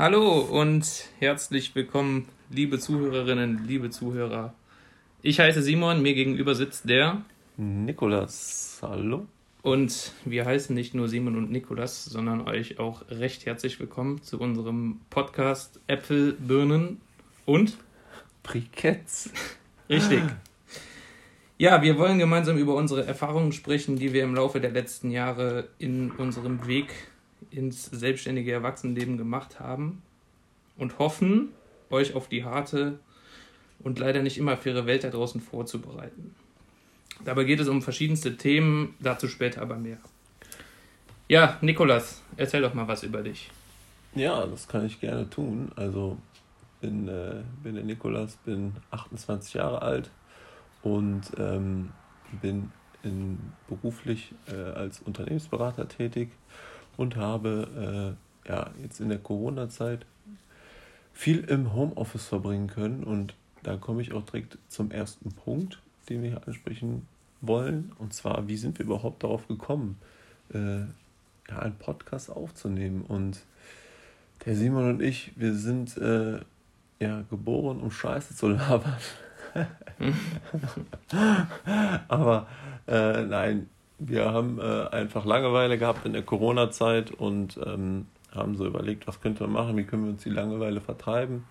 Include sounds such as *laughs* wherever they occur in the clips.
Hallo und herzlich willkommen, liebe Zuhörerinnen, liebe Zuhörer. Ich heiße Simon, mir gegenüber sitzt der Nikolas. Hallo. Und wir heißen nicht nur Simon und Nikolas, sondern euch auch recht herzlich willkommen zu unserem Podcast Äpfel, Birnen und Briketts. Richtig. Ja, wir wollen gemeinsam über unsere Erfahrungen sprechen, die wir im Laufe der letzten Jahre in unserem Weg ins selbstständige Erwachsenenleben gemacht haben und hoffen, euch auf die harte und leider nicht immer faire Welt da draußen vorzubereiten. Dabei geht es um verschiedenste Themen, dazu später aber mehr. Ja, Nikolas, erzähl doch mal was über dich. Ja, das kann ich gerne tun. Also bin, äh, bin der Nikolas, bin 28 Jahre alt und ähm, bin in, beruflich äh, als Unternehmensberater tätig und habe äh, ja, jetzt in der Corona-Zeit viel im Homeoffice verbringen können. Und da komme ich auch direkt zum ersten Punkt, den wir hier ansprechen wollen. Und zwar, wie sind wir überhaupt darauf gekommen, äh, ja, einen Podcast aufzunehmen? Und der Simon und ich, wir sind äh, ja geboren, um Scheiße zu labern. *laughs* Aber äh, nein, wir haben äh, einfach Langeweile gehabt in der Corona-Zeit und ähm, haben so überlegt, was könnte man machen, wie können wir uns die Langeweile vertreiben.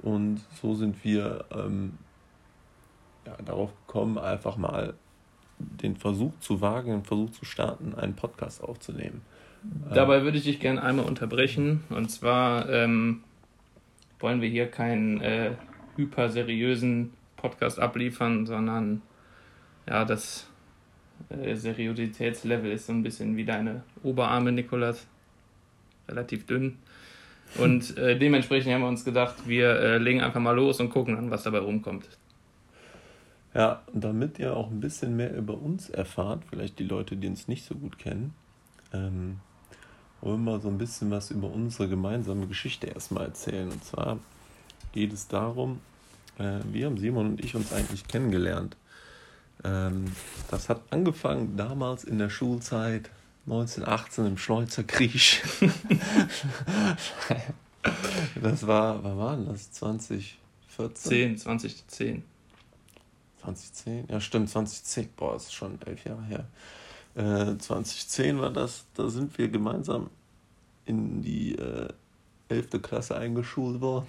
Und so sind wir ähm, ja, darauf gekommen, einfach mal den Versuch zu wagen, den Versuch zu starten, einen Podcast aufzunehmen. Dabei würde ich dich gerne einmal unterbrechen. Und zwar ähm, wollen wir hier keinen äh, hyperseriösen Podcast abliefern, sondern ja, das äh, Seriositätslevel ist so ein bisschen wie deine Oberarme, Nikolas. Relativ dünn. Und äh, dementsprechend haben wir uns gedacht, wir äh, legen einfach mal los und gucken dann, was dabei rumkommt. Ja, damit ihr auch ein bisschen mehr über uns erfahrt, vielleicht die Leute, die uns nicht so gut kennen, ähm, wollen wir so ein bisschen was über unsere gemeinsame Geschichte erstmal erzählen. Und zwar geht es darum, äh, wie haben Simon und ich uns eigentlich kennengelernt? Ähm, das hat angefangen damals in der Schulzeit 1918 im Schleutzer Kriech. *laughs* das war, wann war denn das? 2014? 10, 2010. 2010? Ja, stimmt, 2010. Boah, das ist schon elf Jahre her. Äh, 2010 war das, da sind wir gemeinsam in die äh, 11. Klasse eingeschult worden.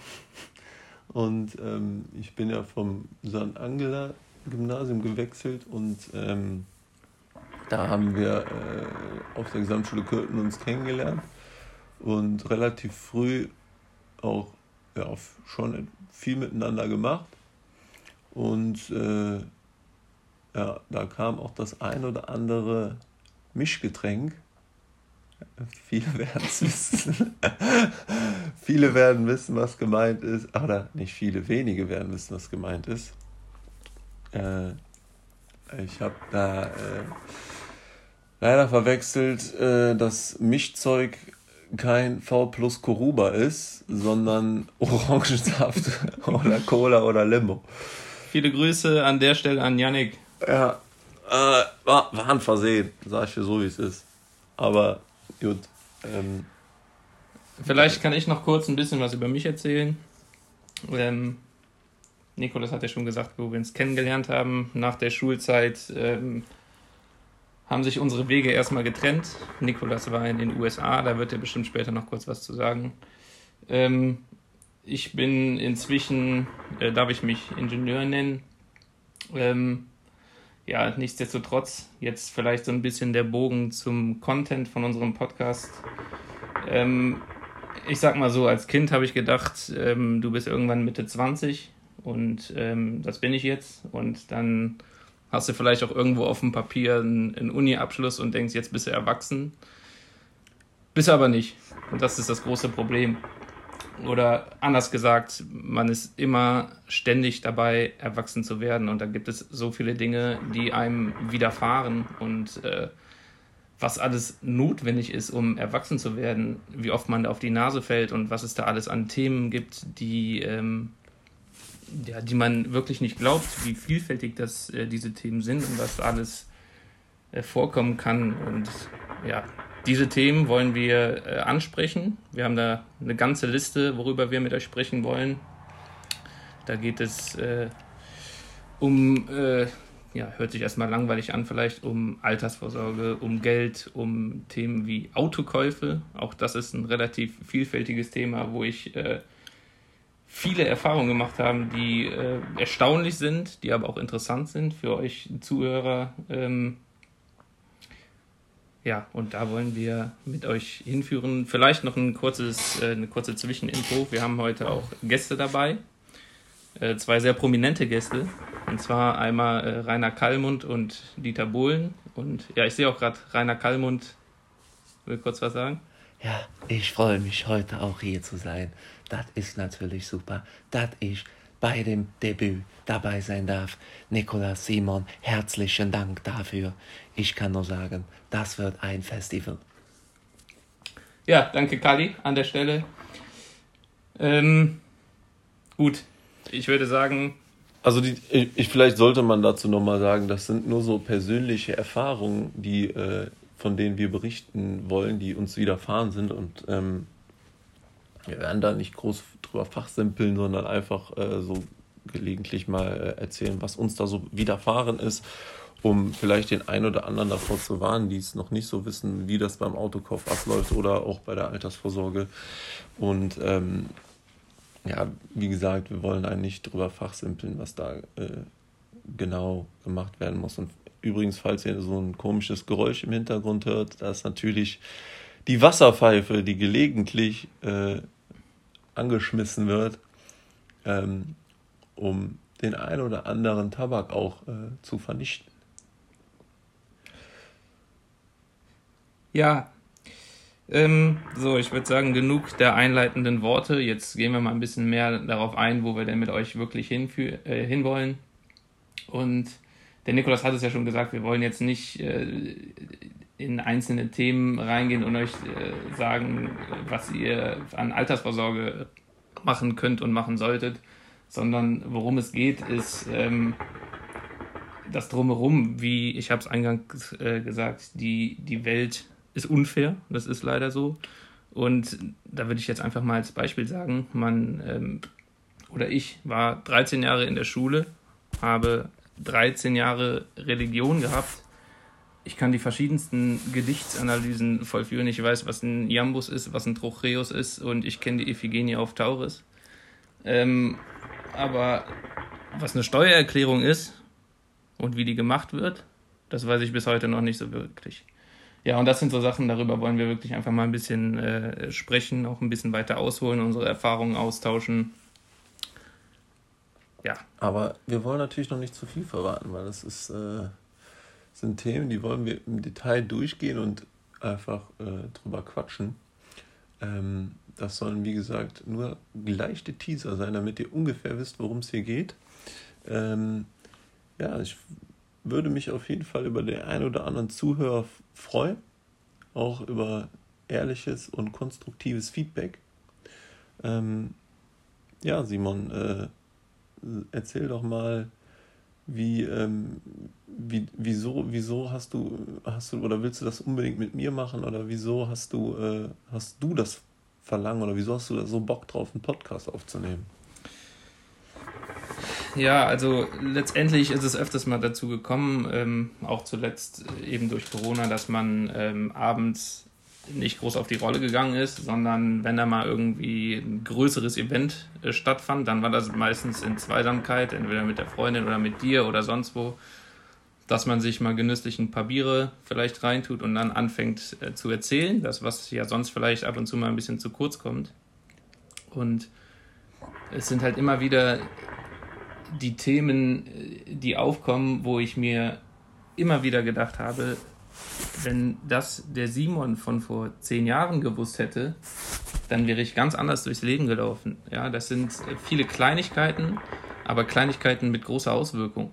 Und ähm, ich bin ja vom St. Angela Gymnasium gewechselt und ähm, da haben wir äh, auf der Gesamtschule Kürten uns kennengelernt und relativ früh auch ja, schon viel miteinander gemacht. Und äh, ja, da kam auch das ein oder andere Mischgetränk. Viele werden es *laughs* wissen. viele werden wissen, was gemeint ist. Oder nicht viele, wenige werden wissen, was gemeint ist. Äh, ich habe da äh, leider verwechselt, äh, dass Mischzeug kein V plus Koruba ist, sondern *laughs* Orangensaft oder Cola oder Limo. Viele Grüße an der Stelle an Yannick. Ja, äh, war, war ein Versehen, sag ich dir so, wie es ist. Aber gut. Ähm, Vielleicht kann ich noch kurz ein bisschen was über mich erzählen. Ähm, Nikolas hat ja schon gesagt, wo wir uns kennengelernt haben. Nach der Schulzeit ähm, haben sich unsere Wege erstmal getrennt. Nikolas war in den USA, da wird er bestimmt später noch kurz was zu sagen. Ähm, ich bin inzwischen, äh, darf ich mich Ingenieur nennen. Ähm, ja, nichtsdestotrotz, jetzt vielleicht so ein bisschen der Bogen zum Content von unserem Podcast. Ähm, ich sag mal so, als Kind habe ich gedacht, ähm, du bist irgendwann Mitte 20 und ähm, das bin ich jetzt. Und dann hast du vielleicht auch irgendwo auf dem Papier einen, einen Uni-Abschluss und denkst, jetzt bist du erwachsen. Bist du aber nicht. Und das ist das große Problem. Oder anders gesagt, man ist immer ständig dabei, erwachsen zu werden. Und da gibt es so viele Dinge, die einem widerfahren und äh, was alles notwendig ist, um erwachsen zu werden, wie oft man da auf die Nase fällt und was es da alles an Themen gibt, die, ähm, ja, die man wirklich nicht glaubt, wie vielfältig das, äh, diese Themen sind und was alles äh, vorkommen kann. Und ja, diese Themen wollen wir äh, ansprechen. Wir haben da eine ganze Liste, worüber wir mit euch sprechen wollen. Da geht es äh, um, äh, ja, hört sich erstmal langweilig an, vielleicht um Altersvorsorge, um Geld, um Themen wie Autokäufe. Auch das ist ein relativ vielfältiges Thema, wo ich äh, viele Erfahrungen gemacht habe, die äh, erstaunlich sind, die aber auch interessant sind für euch Zuhörer. Ähm, ja, und da wollen wir mit euch hinführen. Vielleicht noch ein kurzes, äh, eine kurze Zwischeninfo. Wir haben heute auch Gäste dabei. Äh, zwei sehr prominente Gäste. Und zwar einmal äh, Rainer Kallmund und Dieter Bohlen. Und ja, ich sehe auch gerade Rainer Kallmund. Will kurz was sagen? Ja, ich freue mich heute auch hier zu sein. Das ist natürlich super, dass ich bei dem Debüt dabei sein darf. Nikolaus Simon, herzlichen Dank dafür. Ich kann nur sagen, das wird ein Festival. Ja, danke Kali an der Stelle. Ähm, gut, ich würde sagen. Also die, ich, vielleicht sollte man dazu nochmal sagen, das sind nur so persönliche Erfahrungen, die, äh, von denen wir berichten wollen, die uns widerfahren sind. Und ähm, wir werden da nicht groß drüber fachsimpeln, sondern einfach äh, so gelegentlich mal äh, erzählen, was uns da so widerfahren ist, um vielleicht den einen oder anderen davor zu warnen, die es noch nicht so wissen, wie das beim Autokauf abläuft oder auch bei der Altersvorsorge. Und ähm, ja, wie gesagt, wir wollen eigentlich drüber fachsimpeln, was da äh, genau gemacht werden muss. Und übrigens, falls ihr so ein komisches Geräusch im Hintergrund hört, da ist natürlich die Wasserpfeife, die gelegentlich äh, angeschmissen wird, ähm, um den ein oder anderen Tabak auch äh, zu vernichten. Ja, ähm, so, ich würde sagen, genug der einleitenden Worte. Jetzt gehen wir mal ein bisschen mehr darauf ein, wo wir denn mit euch wirklich äh, hinwollen. Und der Nikolas hat es ja schon gesagt, wir wollen jetzt nicht äh, in einzelne Themen reingehen und euch äh, sagen, was ihr an Altersvorsorge machen könnt und machen solltet, sondern worum es geht, ist ähm, das drumherum, wie ich habe es eingangs äh, gesagt, die, die Welt ist unfair, das ist leider so. Und da würde ich jetzt einfach mal als Beispiel sagen, man ähm, oder ich war 13 Jahre in der Schule, habe 13 Jahre Religion gehabt ich kann die verschiedensten Gedichtsanalysen vollführen. Ich weiß, was ein Jambus ist, was ein Trocheus ist und ich kenne die Iphigenie auf Tauris. Ähm, aber was eine Steuererklärung ist und wie die gemacht wird, das weiß ich bis heute noch nicht so wirklich. Ja, und das sind so Sachen, darüber wollen wir wirklich einfach mal ein bisschen äh, sprechen, auch ein bisschen weiter ausholen, unsere Erfahrungen austauschen. Ja. Aber wir wollen natürlich noch nicht zu viel verraten, weil das ist. Äh sind Themen, die wollen wir im Detail durchgehen und einfach äh, drüber quatschen. Ähm, das sollen, wie gesagt, nur leichte Teaser sein, damit ihr ungefähr wisst, worum es hier geht. Ähm, ja, ich würde mich auf jeden Fall über den einen oder anderen Zuhörer freuen, auch über ehrliches und konstruktives Feedback. Ähm, ja, Simon, äh, erzähl doch mal, wie, ähm, wie, wieso, wieso hast du, hast du, oder willst du das unbedingt mit mir machen, oder wieso hast du, äh, hast du das Verlangen, oder wieso hast du da so Bock drauf, einen Podcast aufzunehmen? Ja, also letztendlich ist es öfters mal dazu gekommen, ähm, auch zuletzt eben durch Corona, dass man ähm, abends nicht groß auf die Rolle gegangen ist, sondern wenn da mal irgendwie ein größeres Event äh, stattfand, dann war das meistens in Zweisamkeit, entweder mit der Freundin oder mit dir oder sonst wo, dass man sich mal genüsslich ein paar Biere vielleicht reintut und dann anfängt äh, zu erzählen, das was ja sonst vielleicht ab und zu mal ein bisschen zu kurz kommt. Und es sind halt immer wieder die Themen, äh, die aufkommen, wo ich mir immer wieder gedacht habe, wenn das der Simon von vor zehn Jahren gewusst hätte, dann wäre ich ganz anders durchs Leben gelaufen. Ja, das sind äh, viele Kleinigkeiten, aber Kleinigkeiten mit großer Auswirkung.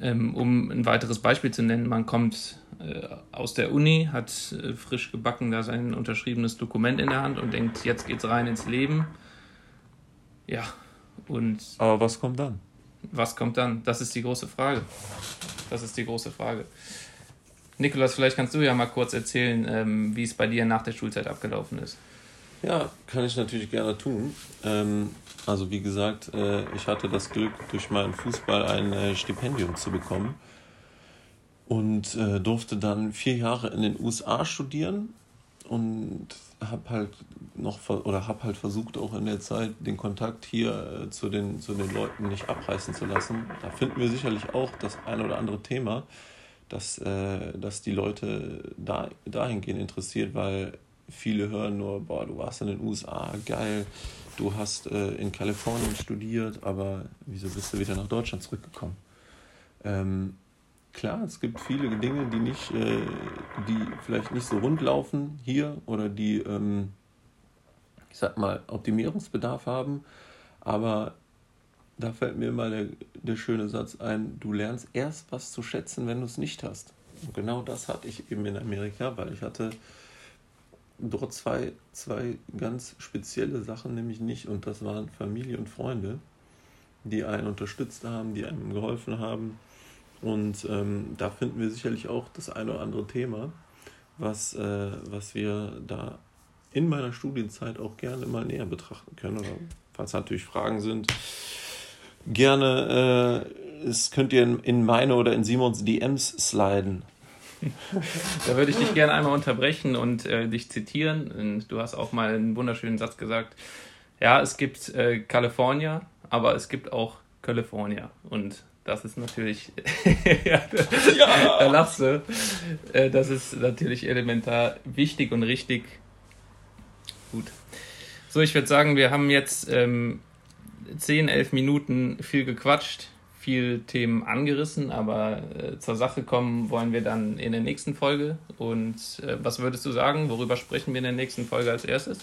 Ähm, um ein weiteres Beispiel zu nennen, man kommt äh, aus der Uni, hat äh, frisch gebacken da sein unterschriebenes Dokument in der Hand und denkt, jetzt geht's rein ins Leben. Ja, und. Aber was kommt dann? Was kommt dann? Das ist die große Frage. Das ist die große Frage Nikolas, vielleicht kannst du ja mal kurz erzählen, ähm, wie es bei dir nach der Schulzeit abgelaufen ist. Ja, kann ich natürlich gerne tun. Ähm, also wie gesagt, äh, ich hatte das Glück, durch meinen Fußball ein äh, Stipendium zu bekommen und äh, durfte dann vier Jahre in den USA studieren und habe halt noch oder habe halt versucht auch in der Zeit den Kontakt hier äh, zu den zu den Leuten nicht abreißen zu lassen. Da finden wir sicherlich auch das ein oder andere Thema, dass äh, dass die Leute da dahingehend interessiert, weil viele hören nur, boah, du warst in den USA, geil, du hast äh, in Kalifornien studiert, aber wieso bist du wieder nach Deutschland zurückgekommen? Ähm, klar, es gibt viele Dinge, die nicht, äh, die vielleicht nicht so rund laufen hier oder die, ähm, ich sag mal, Optimierungsbedarf haben, aber da fällt mir immer der, der schöne Satz ein, du lernst erst was zu schätzen, wenn du es nicht hast. Und genau das hatte ich eben in Amerika, weil ich hatte dort zwei, zwei ganz spezielle Sachen, nämlich nicht, und das waren Familie und Freunde, die einen unterstützt haben, die einem geholfen haben. Und ähm, da finden wir sicherlich auch das eine oder andere Thema, was, äh, was wir da in meiner Studienzeit auch gerne mal näher betrachten können. Oder falls natürlich Fragen sind, gerne, äh, es könnt ihr in, in meine oder in Simons DMs sliden da würde ich dich gerne einmal unterbrechen und äh, dich zitieren. Und du hast auch mal einen wunderschönen Satz gesagt. Ja, es gibt äh, California, aber es gibt auch California. Und das ist natürlich, *laughs* ja, ja. da lachst du. Äh, das ist natürlich elementar wichtig und richtig. Gut. So, ich würde sagen, wir haben jetzt ähm, 10, 11 Minuten viel gequatscht viel Themen angerissen, aber äh, zur Sache kommen wollen wir dann in der nächsten Folge. Und äh, was würdest du sagen? Worüber sprechen wir in der nächsten Folge als erstes?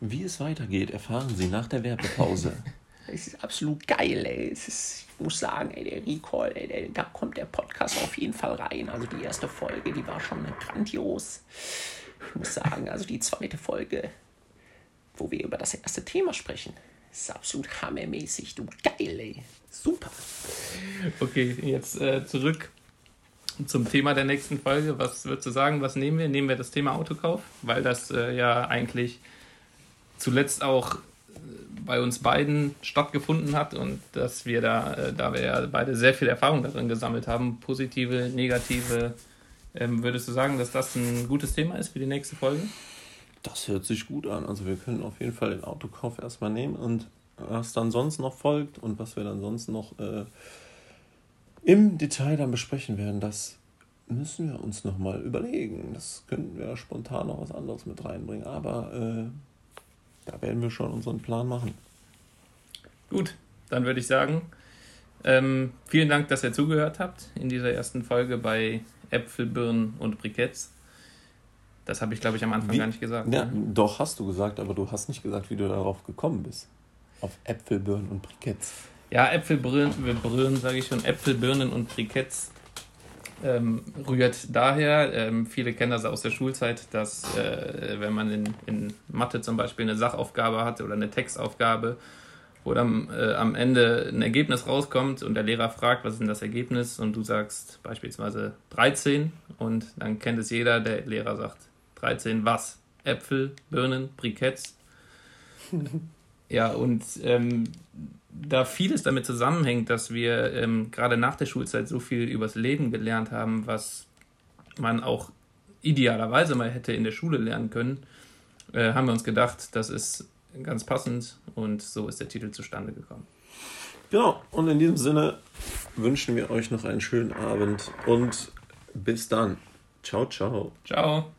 Wie es weitergeht, erfahren Sie nach der Werbepause. *laughs* Es ist absolut geil, ey. Es ist, ich muss sagen, ey, der Recall, ey, der, da kommt der Podcast auf jeden Fall rein. Also die erste Folge, die war schon grandios. Ich muss sagen, also die zweite Folge, wo wir über das erste Thema sprechen, ist absolut hammermäßig. Du geil, ey. Super. Okay, jetzt äh, zurück zum Thema der nächsten Folge. Was würdest du sagen, was nehmen wir? Nehmen wir das Thema Autokauf, weil das äh, ja eigentlich zuletzt auch äh, bei uns beiden stattgefunden hat und dass wir da, äh, da wir ja beide sehr viel Erfahrung darin gesammelt haben, positive, negative, ähm, würdest du sagen, dass das ein gutes Thema ist für die nächste Folge? Das hört sich gut an. Also wir können auf jeden Fall den Autokauf erstmal nehmen und was dann sonst noch folgt und was wir dann sonst noch äh, im Detail dann besprechen werden, das müssen wir uns nochmal überlegen. Das könnten wir spontan noch was anderes mit reinbringen, aber äh, da werden wir schon unseren Plan machen. Gut, dann würde ich sagen, ähm, vielen Dank, dass ihr zugehört habt in dieser ersten Folge bei Äpfel, Birnen und Briketts. Das habe ich, glaube ich, am Anfang wie? gar nicht gesagt. Ja, ne? doch, hast du gesagt, aber du hast nicht gesagt, wie du darauf gekommen bist. Auf Äpfel, Birnen und Briketts. Ja, Äpfel, Birnen, Birnen sage ich schon, Äpfel, Birnen und Briketts ähm, rührt daher, ähm, viele kennen das aus der Schulzeit, dass äh, wenn man in, in Mathe zum Beispiel eine Sachaufgabe hat oder eine Textaufgabe, wo dann äh, am Ende ein Ergebnis rauskommt und der Lehrer fragt, was ist denn das Ergebnis und du sagst beispielsweise 13 und dann kennt es jeder, der Lehrer sagt 13 was? Äpfel, Birnen, Briketts. *laughs* Ja, und ähm, da vieles damit zusammenhängt, dass wir ähm, gerade nach der Schulzeit so viel übers Leben gelernt haben, was man auch idealerweise mal hätte in der Schule lernen können, äh, haben wir uns gedacht, das ist ganz passend und so ist der Titel zustande gekommen. Genau, und in diesem Sinne wünschen wir euch noch einen schönen Abend und bis dann. Ciao, ciao. Ciao.